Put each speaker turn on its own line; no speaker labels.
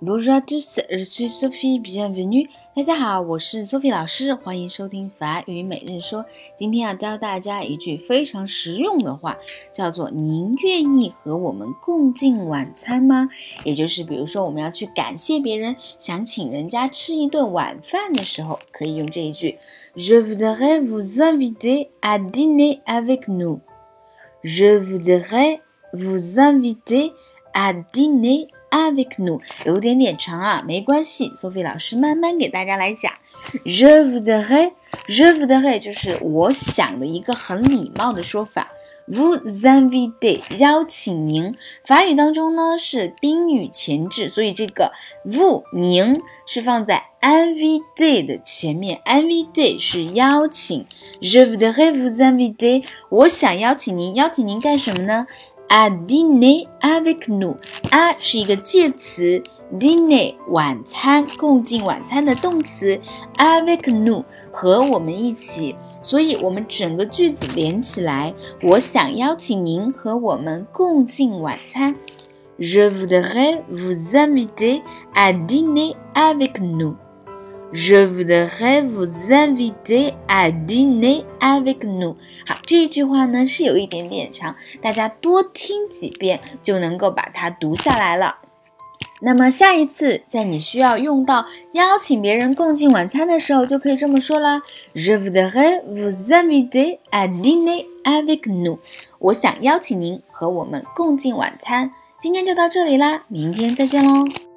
Bonjour à tous, je suis Sophie, bienvenue. 大家好，我是 Sophie 老师，欢迎收听法语每日说。今天要教大家一句非常实用的话，叫做“您愿意和我们共进晚餐吗？”也就是比如说我们要去感谢别人，想请人家吃一顿晚饭的时候，可以用这一句：“Je voudrais vous inviter à dîner avec nous.” Je voudrais vous inviter à dîner. Avec nous 有点点长啊，没关系，Sophie 老师慢慢给大家来讲。Je voudrais，je voudrais 就是我想的一个很礼貌的说法。Vous inviter 邀请您，法语当中呢是宾语前置，所以这个 vous 您是放在 inviter 的前面，inviter 是邀请。Je voudrais vous inviter，我想邀请您，邀请您干什么呢？À dîner avec nous，啊是一个介词，dîner 晚餐，共进晚餐的动词，avec nous 和我们一起，所以我们整个句子连起来，我想邀请您和我们共进晚餐。Je voudrais vous inviter à dîner avec nous。Je voudrais vous inviter à dîner avec nous。好，这一句话呢是有一点点长，大家多听几遍就能够把它读下来了。那么下一次在你需要用到邀请别人共进晚餐的时候，就可以这么说了：Je voudrais vous inviter à dîner avec nous。我想邀请您和我们共进晚餐。今天就到这里啦，明天再见喽。